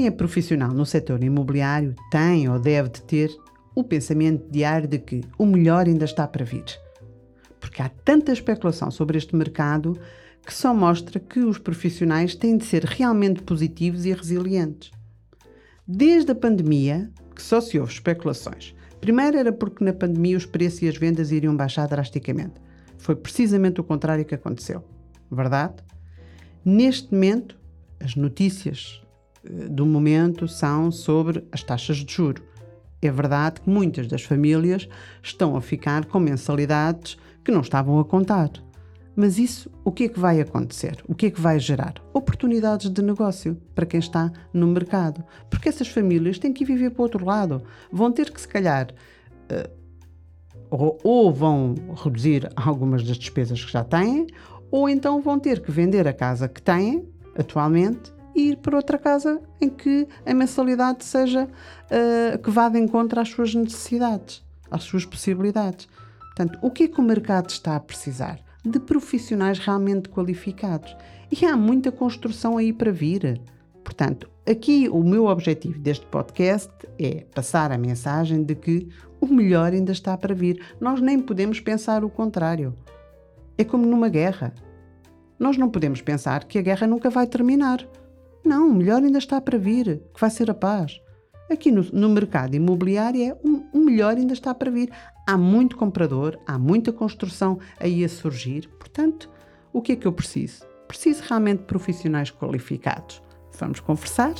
quem é profissional no setor imobiliário tem ou deve de ter o pensamento diário de que o melhor ainda está para vir. Porque há tanta especulação sobre este mercado que só mostra que os profissionais têm de ser realmente positivos e resilientes. Desde a pandemia, que só se houve especulações. Primeiro era porque na pandemia os preços e as vendas iriam baixar drasticamente. Foi precisamente o contrário que aconteceu. Verdade? Neste momento, as notícias do momento são sobre as taxas de juro. É verdade que muitas das famílias estão a ficar com mensalidades que não estavam a contar. Mas isso, o que é que vai acontecer? O que é que vai gerar? Oportunidades de negócio para quem está no mercado. Porque essas famílias têm que viver para o outro lado. Vão ter que, se calhar, ou, ou vão reduzir algumas das despesas que já têm, ou então vão ter que vender a casa que têm atualmente ir para outra casa em que a mensalidade seja uh, que vá de encontro às suas necessidades, às suas possibilidades. Portanto, o que é que o mercado está a precisar? De profissionais realmente qualificados. E há muita construção aí para vir. Portanto, aqui o meu objetivo deste podcast é passar a mensagem de que o melhor ainda está para vir. Nós nem podemos pensar o contrário. É como numa guerra. Nós não podemos pensar que a guerra nunca vai terminar. Não, o melhor ainda está para vir, que vai ser a paz. Aqui no, no mercado imobiliário é o, o melhor ainda está para vir. Há muito comprador, há muita construção aí a surgir. Portanto, o que é que eu preciso? Preciso realmente de profissionais qualificados. Vamos conversar?